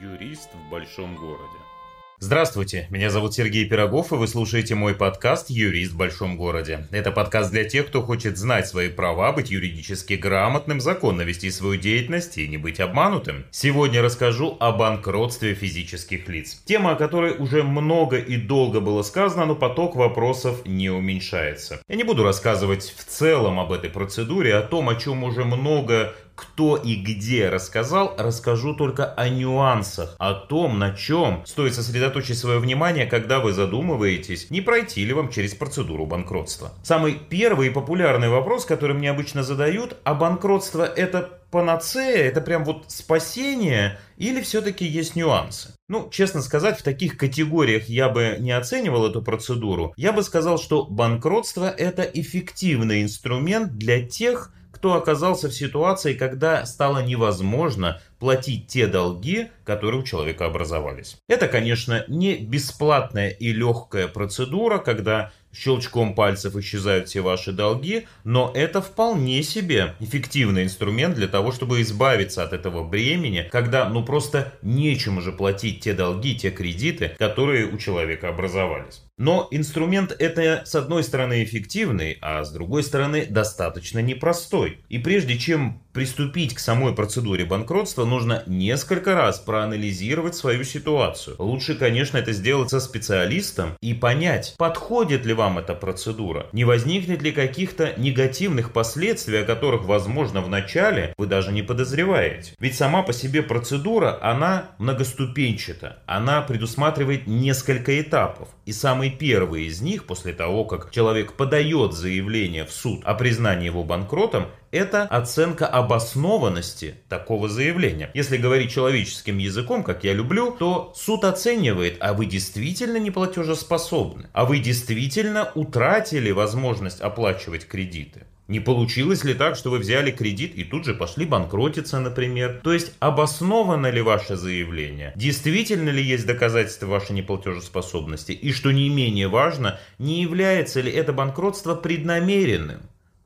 Юрист в большом городе. Здравствуйте, меня зовут Сергей Пирогов, и вы слушаете мой подкаст «Юрист в большом городе». Это подкаст для тех, кто хочет знать свои права, быть юридически грамотным, законно вести свою деятельность и не быть обманутым. Сегодня расскажу о банкротстве физических лиц. Тема, о которой уже много и долго было сказано, но поток вопросов не уменьшается. Я не буду рассказывать в целом об этой процедуре, о том, о чем уже много кто и где рассказал, расскажу только о нюансах, о том, на чем стоит сосредоточить свое внимание, когда вы задумываетесь, не пройти ли вам через процедуру банкротства. Самый первый и популярный вопрос, который мне обычно задают, а банкротство это панацея, это прям вот спасение или все-таки есть нюансы? Ну, честно сказать, в таких категориях я бы не оценивал эту процедуру. Я бы сказал, что банкротство это эффективный инструмент для тех, кто оказался в ситуации, когда стало невозможно платить те долги, которые у человека образовались. Это, конечно, не бесплатная и легкая процедура, когда щелчком пальцев исчезают все ваши долги, но это вполне себе эффективный инструмент для того, чтобы избавиться от этого бремени, когда ну просто нечем уже платить те долги, те кредиты, которые у человека образовались. Но инструмент это с одной стороны эффективный, а с другой стороны достаточно непростой. И прежде чем приступить к самой процедуре банкротства, нужно несколько раз проанализировать свою ситуацию. Лучше, конечно, это сделать со специалистом и понять, подходит ли вам эта процедура, не возникнет ли каких-то негативных последствий, о которых, возможно, в начале вы даже не подозреваете. Ведь сама по себе процедура, она многоступенчата, она предусматривает несколько этапов. И самый первый из них, после того, как человек подает заявление в суд о признании его банкротом, это оценка обоснованности такого заявления. Если говорить человеческим языком, как я люблю, то суд оценивает, а вы действительно не платежеспособны, а вы действительно утратили возможность оплачивать кредиты. Не получилось ли так, что вы взяли кредит и тут же пошли банкротиться, например? То есть обосновано ли ваше заявление? Действительно ли есть доказательства вашей неплатежеспособности? И что не менее важно, не является ли это банкротство преднамеренным?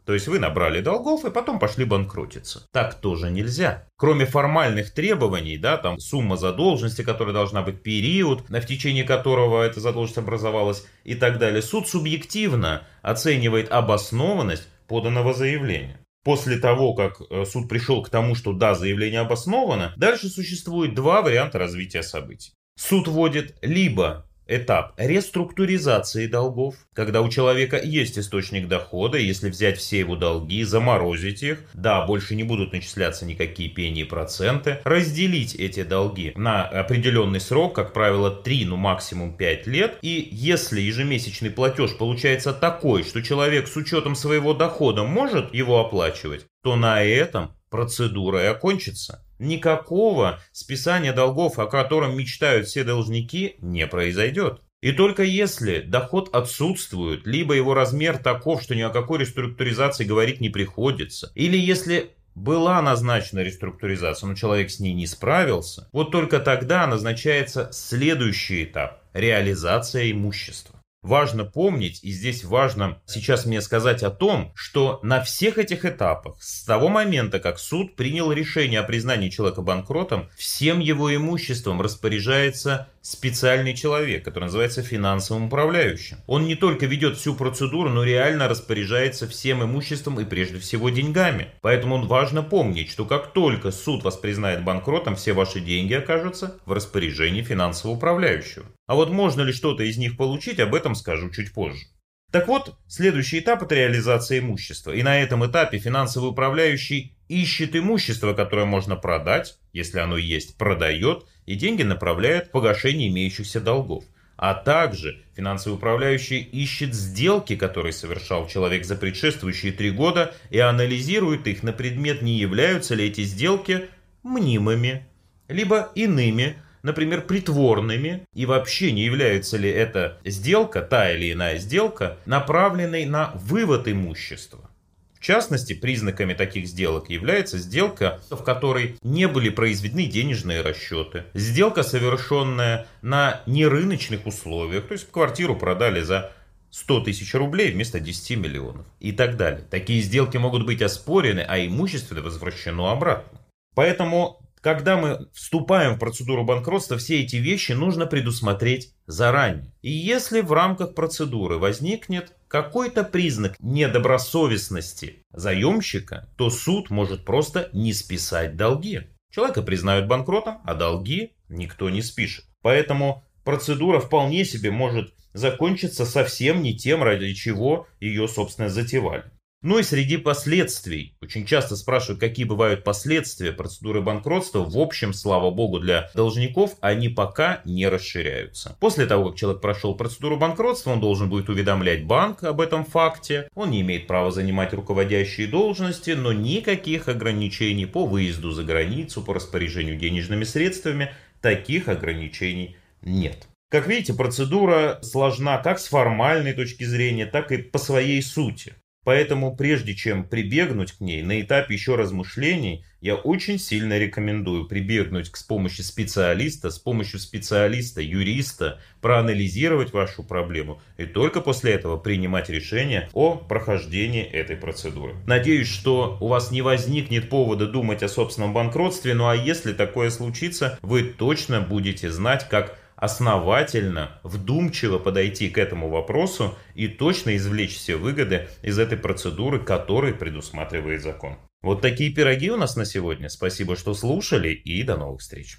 То есть вы набрали долгов и потом пошли банкротиться. Так тоже нельзя. Кроме формальных требований, да, там сумма задолженности, которая должна быть, период, в течение которого эта задолженность образовалась и так далее, суд субъективно оценивает обоснованность поданного заявления. После того, как э, суд пришел к тому, что да, заявление обосновано, дальше существует два варианта развития событий. Суд вводит либо этап реструктуризации долгов, когда у человека есть источник дохода, если взять все его долги, заморозить их, да, больше не будут начисляться никакие пени и проценты, разделить эти долги на определенный срок, как правило 3, ну максимум 5 лет, и если ежемесячный платеж получается такой, что человек с учетом своего дохода может его оплачивать, то на этом процедура и окончится. Никакого списания долгов, о котором мечтают все должники, не произойдет. И только если доход отсутствует, либо его размер таков, что ни о какой реструктуризации говорить не приходится, или если была назначена реструктуризация, но человек с ней не справился, вот только тогда назначается следующий этап – реализация имущества. Важно помнить, и здесь важно сейчас мне сказать о том, что на всех этих этапах, с того момента, как суд принял решение о признании человека банкротом, всем его имуществом распоряжается специальный человек, который называется финансовым управляющим. Он не только ведет всю процедуру, но реально распоряжается всем имуществом и прежде всего деньгами. Поэтому важно помнить, что как только суд вас признает банкротом, все ваши деньги окажутся в распоряжении финансового управляющего. А вот можно ли что-то из них получить, об этом скажу чуть позже. Так вот, следующий этап это реализация имущества. И на этом этапе финансовый управляющий ищет имущество, которое можно продать, если оно есть, продает, и деньги направляет в погашение имеющихся долгов. А также финансовый управляющий ищет сделки, которые совершал человек за предшествующие три года, и анализирует их на предмет, не являются ли эти сделки мнимыми, либо иными, например, притворными, и вообще не является ли эта сделка, та или иная сделка, направленной на вывод имущества. В частности, признаками таких сделок является сделка, в которой не были произведены денежные расчеты, сделка, совершенная на нерыночных условиях, то есть квартиру продали за 100 тысяч рублей вместо 10 миллионов и так далее. Такие сделки могут быть оспорены, а имущество возвращено обратно. Поэтому когда мы вступаем в процедуру банкротства, все эти вещи нужно предусмотреть заранее. И если в рамках процедуры возникнет какой-то признак недобросовестности заемщика, то суд может просто не списать долги. Человека признают банкротом, а долги никто не спишет. Поэтому процедура вполне себе может закончиться совсем не тем, ради чего ее, собственно, затевали. Ну и среди последствий, очень часто спрашивают, какие бывают последствия процедуры банкротства. В общем, слава богу, для должников они пока не расширяются. После того, как человек прошел процедуру банкротства, он должен будет уведомлять банк об этом факте. Он не имеет права занимать руководящие должности, но никаких ограничений по выезду за границу, по распоряжению денежными средствами, таких ограничений нет. Как видите, процедура сложна как с формальной точки зрения, так и по своей сути. Поэтому прежде чем прибегнуть к ней на этапе еще размышлений, я очень сильно рекомендую прибегнуть к с помощью специалиста, с помощью специалиста, юриста, проанализировать вашу проблему и только после этого принимать решение о прохождении этой процедуры. Надеюсь, что у вас не возникнет повода думать о собственном банкротстве, ну а если такое случится, вы точно будете знать, как основательно, вдумчиво подойти к этому вопросу и точно извлечь все выгоды из этой процедуры, которую предусматривает закон. Вот такие пироги у нас на сегодня. Спасибо, что слушали и до новых встреч.